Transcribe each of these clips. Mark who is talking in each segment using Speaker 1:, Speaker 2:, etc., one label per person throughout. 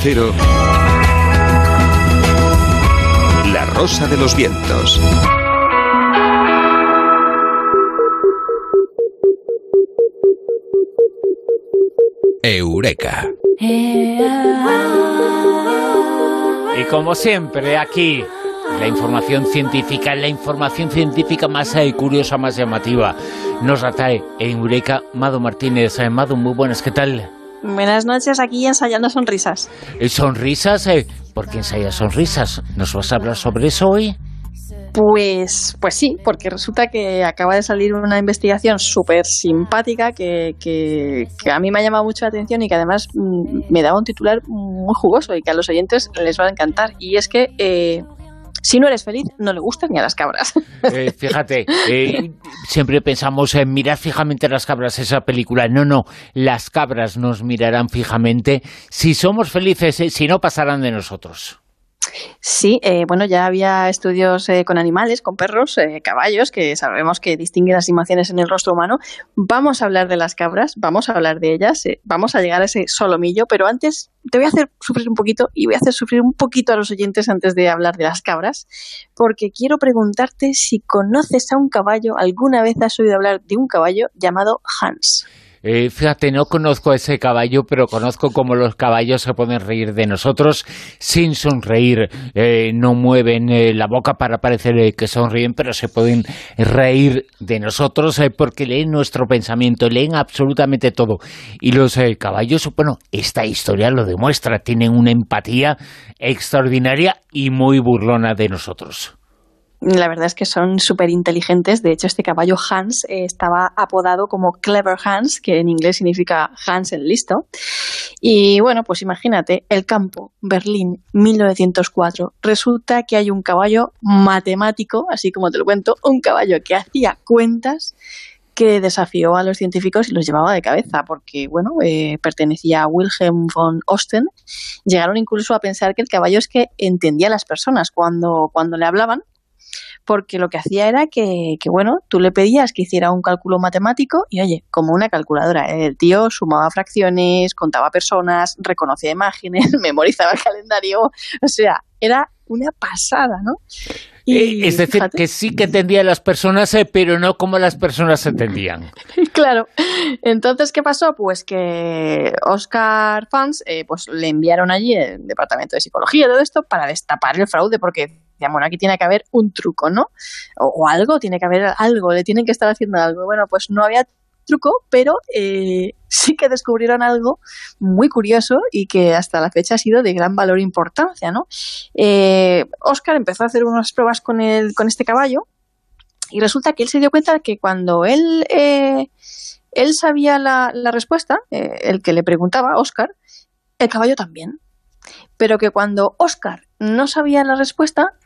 Speaker 1: Cero, La Rosa de los Vientos. Eureka.
Speaker 2: Y como siempre, aquí, la información científica, la información científica más eh, curiosa, más llamativa, nos la trae Eureka Mado Martínez. Eh, Mado, muy buenas, ¿qué tal?
Speaker 3: Buenas noches, aquí ensayando sonrisas.
Speaker 2: Eh, ¿Sonrisas? Eh, ¿Por qué ensayas sonrisas? ¿Nos vas a hablar sobre eso hoy?
Speaker 3: Pues, pues sí, porque resulta que acaba de salir una investigación súper simpática que, que, que a mí me ha llamado mucho la atención y que además mm, me daba un titular muy jugoso y que a los oyentes les va a encantar. Y es que eh, si no eres feliz, no le gustan ni a las cabras.
Speaker 2: Eh, fíjate, eh, siempre pensamos en mirar fijamente a las cabras esa película. No, no, las cabras nos mirarán fijamente. Si somos felices, eh, si no pasarán de nosotros.
Speaker 3: Sí, eh, bueno, ya había estudios eh, con animales, con perros, eh, caballos, que sabemos que distinguen las emociones en el rostro humano. Vamos a hablar de las cabras, vamos a hablar de ellas, eh, vamos a llegar a ese solomillo, pero antes te voy a hacer sufrir un poquito y voy a hacer sufrir un poquito a los oyentes antes de hablar de las cabras, porque quiero preguntarte si conoces a un caballo, alguna vez has oído hablar de un caballo llamado Hans.
Speaker 2: Eh, fíjate, no conozco ese caballo, pero conozco cómo los caballos se pueden reír de nosotros sin sonreír. Eh, no mueven eh, la boca para parecer eh, que sonríen, pero se pueden reír de nosotros porque leen nuestro pensamiento, leen absolutamente todo. Y los caballos, bueno, esta historia lo demuestra, tienen una empatía extraordinaria y muy burlona de nosotros.
Speaker 3: La verdad es que son súper inteligentes. De hecho, este caballo Hans eh, estaba apodado como Clever Hans, que en inglés significa Hans el listo. Y bueno, pues imagínate, el campo, Berlín, 1904. Resulta que hay un caballo matemático, así como te lo cuento, un caballo que hacía cuentas que desafió a los científicos y los llevaba de cabeza, porque bueno, eh, pertenecía a Wilhelm von Osten. Llegaron incluso a pensar que el caballo es que entendía a las personas cuando, cuando le hablaban porque lo que hacía era que, que, bueno, tú le pedías que hiciera un cálculo matemático y, oye, como una calculadora, el tío sumaba fracciones, contaba personas, reconocía imágenes, memorizaba el calendario, o sea, era una pasada, ¿no?
Speaker 2: Y, es decir, fíjate, que sí que entendía a las personas, eh, pero no como las personas entendían.
Speaker 3: claro. Entonces, ¿qué pasó? Pues que Oscar Fans eh, pues le enviaron allí el departamento de psicología y todo esto para destapar el fraude, porque decían, bueno, aquí tiene que haber un truco, ¿no? O, algo, tiene que haber algo, le tienen que estar haciendo algo. Bueno, pues no había truco, pero eh, sí que descubrieron algo muy curioso y que hasta la fecha ha sido de gran valor e importancia, ¿no? Eh, Oscar empezó a hacer unas pruebas con, el, con este caballo y resulta que él se dio cuenta de que cuando él, eh, él sabía la, la respuesta, eh, el que le preguntaba, Oscar, el caballo también. Pero que cuando Oscar no sabía la respuesta,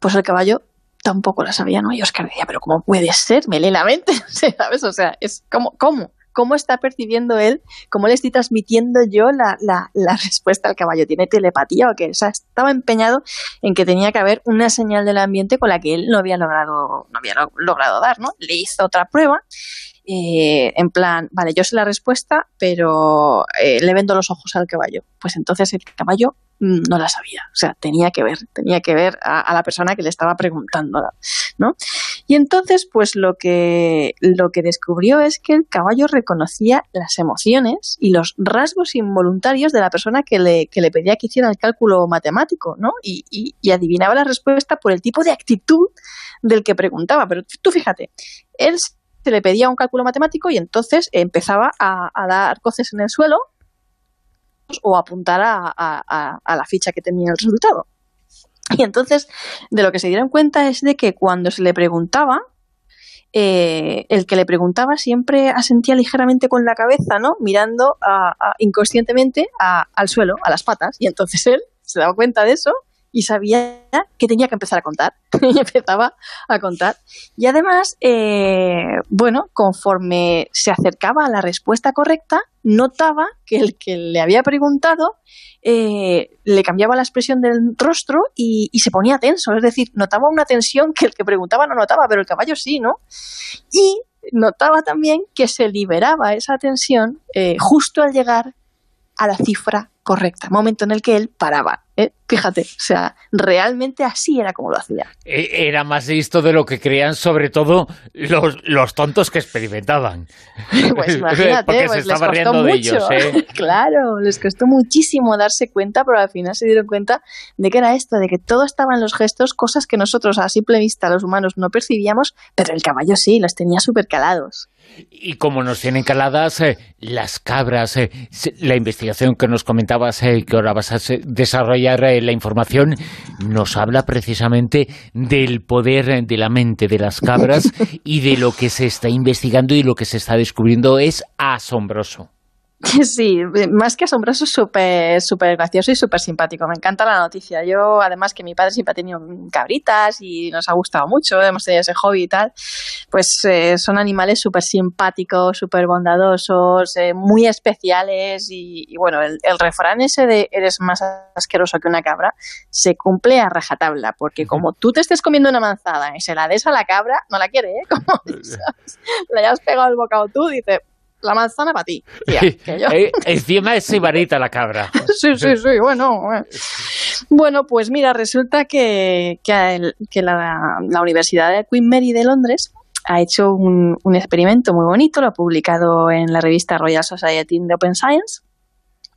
Speaker 3: pues el caballo tampoco la sabía, ¿no? Y Oscar decía, pero ¿cómo puede ser? Me mente, ¿sabes? O sea, es como, ¿cómo? ¿Cómo está percibiendo él? ¿Cómo le estoy transmitiendo yo la, la, la respuesta al caballo? ¿Tiene telepatía o qué? O sea, estaba empeñado en que tenía que haber una señal del ambiente con la que él no había logrado, no había logrado dar, ¿no? Le hizo otra prueba eh, en plan, vale, yo sé la respuesta, pero eh, le vendo los ojos al caballo. Pues entonces el caballo no la sabía, o sea, tenía que ver, tenía que ver a, la persona que le estaba preguntando, ¿no? Y entonces, pues lo que, lo que descubrió es que el caballo reconocía las emociones y los rasgos involuntarios de la persona que le, que le pedía que hiciera el cálculo matemático, ¿no? Y, y, y adivinaba la respuesta por el tipo de actitud del que preguntaba. Pero tú fíjate, él se le pedía un cálculo matemático y entonces empezaba a dar coces en el suelo o a apuntar a, a, a, la ficha que tenía el resultado. Y entonces, de lo que se dieron cuenta es de que cuando se le preguntaba, eh, el que le preguntaba siempre asentía ligeramente con la cabeza, ¿no? Mirando inconscientemente al suelo, a las patas. Y entonces él se daba cuenta de eso y sabía que tenía que empezar a contar. y empezaba a contar. Y además, eh, bueno, conforme se acercaba a la respuesta correcta, notaba que el que le había preguntado eh, le cambiaba la expresión del rostro y, se ponía tenso. Es decir, notaba una tensión que el que preguntaba no notaba, pero el caballo sí, ¿no? Y notaba también que se liberaba esa tensión eh, justo al llegar a la cifra correcta, momento en el que él paraba. ¿eh? Fíjate, o sea, realmente así era como lo hacía.
Speaker 2: E, era más listo de lo que creían, sobre todo los, los tontos que experimentaban.
Speaker 3: Pues imagínate,
Speaker 2: Porque
Speaker 3: pues
Speaker 2: se estaba
Speaker 3: les costó
Speaker 2: riendo de
Speaker 3: mucho.
Speaker 2: ellos. ¿eh?
Speaker 3: Claro, les costó muchísimo darse cuenta, pero al final se dieron cuenta de que era esto, de que todo estaba en los gestos, cosas que nosotros a simple vista los humanos no percibíamos, pero el caballo sí, los tenía súper calados.
Speaker 2: Y como nos tienen caladas eh, las cabras, eh, la investigación que nos comentabas, eh, que ahora vas a desarrollar eh, la información, nos habla precisamente del poder de la mente de las cabras y de lo que se está investigando y lo que se está descubriendo es asombroso.
Speaker 3: Sí, más que asombroso, súper súper gracioso y súper simpático. Me encanta la noticia. Yo, además, que mi padre siempre ha tenido cabritas y nos ha gustado mucho, hemos tenido ese hobby y tal, pues eh, son animales súper simpáticos, súper bondadosos, eh, muy especiales y, y bueno, el, el refrán ese de eres más asqueroso que una cabra se cumple a rajatabla, porque como tú te estés comiendo una manzana y se la des a la cabra, no la quiere, ¿eh? Como dices, le hayas pegado el bocado tú, dice, la manzana para ti. tía, que yo-
Speaker 2: Eh, encima es sibarita la cabra.
Speaker 3: Sí, sí, sí, bueno. bueno. Bueno, pues mira, resulta que, que, el- que la, la Universidad de Queen Mary de Londres ha hecho un, un experimento muy bonito, lo ha publicado en la revista Royal Society de Open Science,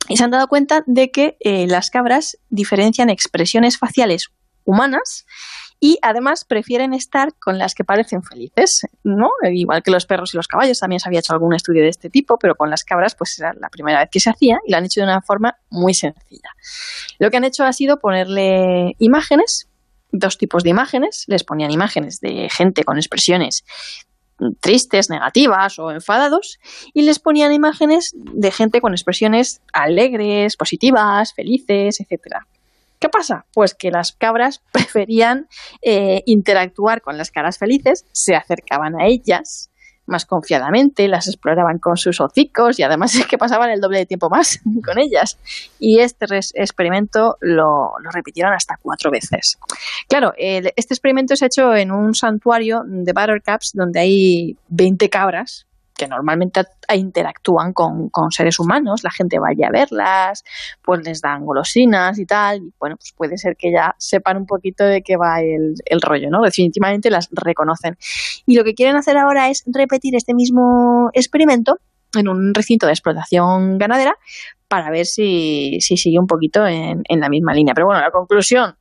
Speaker 3: y se han dado cuenta de que eh, las cabras diferencian expresiones faciales humanas y además prefieren estar con las que parecen felices, ¿no? Igual que los perros y los caballos, también se había hecho algún estudio de este tipo, pero con las cabras pues era la primera vez que se hacía y lo han hecho de una forma muy sencilla. Lo que han hecho ha sido ponerle imágenes, dos tipos de imágenes, les ponían imágenes de gente con expresiones tristes, negativas o enfadados, y les ponían imágenes de gente con expresiones alegres, positivas, felices, etcétera. ¿Qué pasa? Pues que las cabras preferían eh, interactuar con las caras felices, se acercaban a ellas más confiadamente, las exploraban con sus hocicos y además es que pasaban el doble de tiempo más con ellas. Y este experimento lo, lo repitieron hasta cuatro veces. Claro, este experimento se ha hecho en un santuario de Buttercups donde hay 20 cabras que normalmente interactúan con, con seres humanos, la gente vaya a verlas, pues les dan golosinas y tal, y bueno, pues puede ser que ya sepan un poquito de qué va el, el rollo, ¿no? Definitivamente las reconocen. Y lo que quieren hacer ahora es repetir este mismo experimento en un recinto de explotación ganadera para ver si, si sigue un poquito en, en la misma línea. Pero bueno, la conclusión,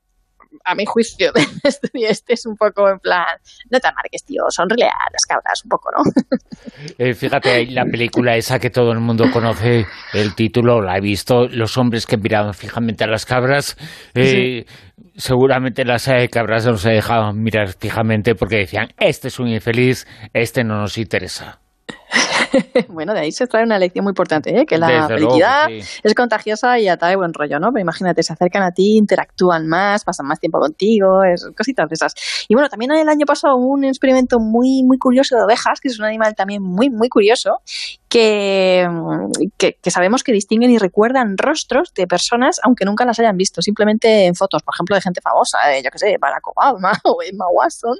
Speaker 3: a mi juicio, de este, este es un poco en plan, no te amargues, tío, sonríe a las cabras un poco, ¿no?
Speaker 2: Eh, fíjate, la película esa que todo el mundo conoce, el título, la he visto, los hombres que miraban fijamente a las cabras, eh, seguramente las eh, cabras no se dejaban mirar fijamente porque decían, este es un infeliz, este no nos interesa.
Speaker 3: bueno, de ahí se trae una lección muy importante, ¿eh? que la
Speaker 2: Desde luego,
Speaker 3: felicidad
Speaker 2: sí.
Speaker 3: es contagiosa y atrae buen rollo, ¿no? Pero imagínate, se acercan a ti, interactúan más, pasan más tiempo contigo, es, cositas de esas. Y bueno, también el año pasado hubo un experimento muy, muy curioso de ovejas, que es un animal también muy, muy curioso, que, que, que sabemos que distinguen y recuerdan rostros de personas, aunque nunca las hayan visto, simplemente en fotos, por ejemplo, de gente famosa, eh, yo qué sé, Barack Obama o Emma Watson,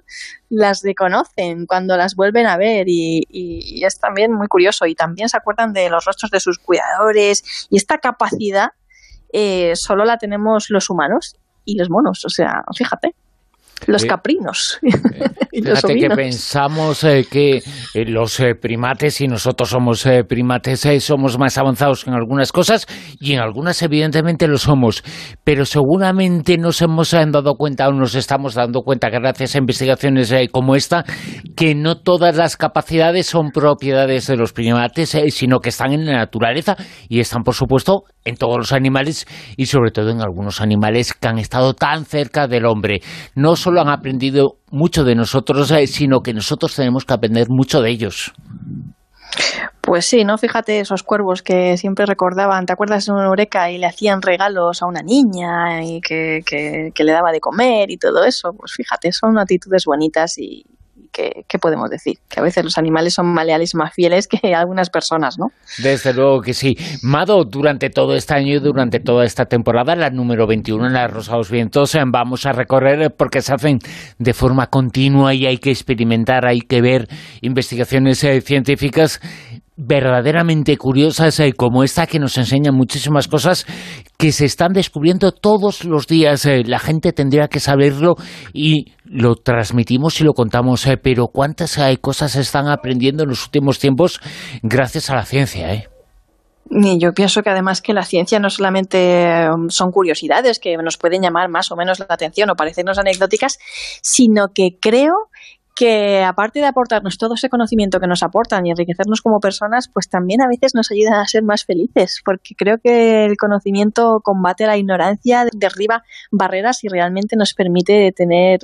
Speaker 3: las reconocen cuando las vuelven a ver y, y- y es también muy curioso y también se acuerdan de los rostros de sus cuidadores y esta capacidad eh, solo la tenemos los humanos y los monos, o sea, fíjate, los
Speaker 2: Eh,
Speaker 3: caprinos. y los
Speaker 2: Fíjate que pensamos eh, que eh, los eh, primates, y nosotros somos eh, primates, eh, somos más avanzados en algunas cosas y en algunas evidentemente lo somos, pero seguramente nos hemos eh, dado cuenta o nos estamos dando cuenta gracias a investigaciones eh, como esta que no todas las capacidades son propiedades de los primates, eh, sino que están en la naturaleza y están por supuesto en todos los animales y sobre todo en algunos animales que han estado tan cerca del hombre. No solo han aprendido mucho de nosotros, eh, sino que nosotros tenemos que aprender mucho de ellos.
Speaker 3: Pues sí, ¿no? Fíjate esos cuervos que siempre recordaban, ¿te acuerdas de una Eureka y le hacían regalos a una niña y que, que- que le daba de comer y todo eso? Pues fíjate, son actitudes bonitas y que, ¿qué podemos decir? Que a veces los animales son más leales y más fieles que algunas personas, ¿no?
Speaker 2: Desde luego que sí. Mado, durante todo este año y durante toda esta temporada, la número 21 en la Rosa los Vientos, eh, vamos a recorrer eh, porque se hacen de forma continua y hay que experimentar, hay que ver investigaciones eh, científicas verdaderamente curiosas eh, como esta que nos enseña muchísimas cosas que se están descubriendo todos los días. Eh, la gente tendría que saberlo y lo transmitimos y lo contamos, eh, pero cuántas cosas se están aprendiendo en los últimos tiempos gracias a la ciencia. ¿eh?
Speaker 3: yo pienso que además que la ciencia no solamente um, son curiosidades que nos pueden llamar más o menos la atención o parecernos anecdóticas, sino que creo que aparte de aportarnos todo ese conocimiento que nos aportan y enriquecernos como personas, pues también a veces nos ayudan a ser más felices, porque creo que el conocimiento combate la ignorancia, derriba barreras y realmente nos permite tener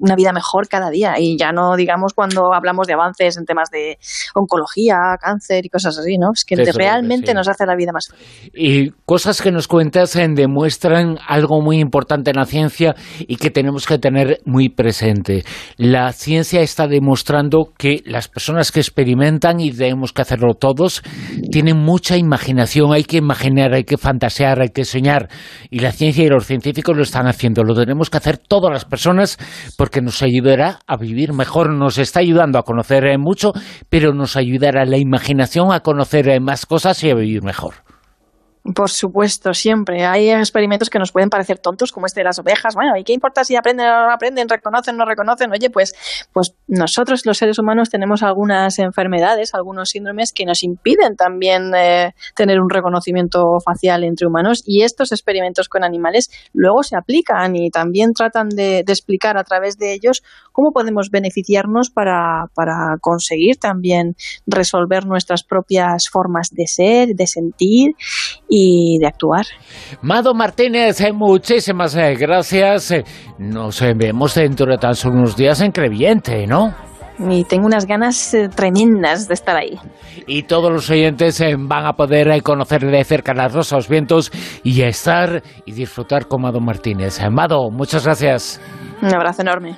Speaker 3: una vida mejor cada día. Y ya no digamos cuando hablamos de avances en temas de oncología, cáncer y cosas así, ¿no? Es que realmente nos hace la vida más feliz.
Speaker 2: Y cosas que nos cuentas en demuestran algo muy importante en la ciencia y que tenemos que tener muy presente. La ciencia está demostrando que las personas que experimentan, y tenemos que hacerlo todos, tienen mucha imaginación, hay que imaginar, hay que fantasear, hay que soñar. Y la ciencia y los científicos lo están haciendo. Lo tenemos que hacer todas las personas porque nos ayudará a vivir mejor, nos está ayudando a conocer eh, mucho, pero nos ayudará la imaginación a conocer eh, más cosas y a vivir mejor.
Speaker 3: Por supuesto, siempre. Hay experimentos que nos pueden parecer tontos, como este de las ovejas. Bueno, ¿y qué importa si aprenden o no aprenden, reconocen o no reconocen? Oye, pues, pues nosotros los seres humanos tenemos algunas enfermedades, algunos síndromes que nos impiden también eh, tener un reconocimiento facial entre humanos y estos experimentos con animales luego se aplican y también tratan de, de explicar a través de ellos cómo podemos beneficiarnos para, para conseguir también resolver nuestras propias formas de ser, de sentir y de actuar.
Speaker 2: Mado Martínez, eh, muchísimas eh, gracias. Eh, nos vemos dentro de tan solo unos días en Creviente, ¿no?
Speaker 3: Y tengo unas ganas tremendas de estar ahí.
Speaker 2: Y todos los oyentes van a poder conocer de cerca las rosas, vientos y estar y disfrutar con Mado Martínez. Mado, muchas gracias.
Speaker 3: Un abrazo enorme.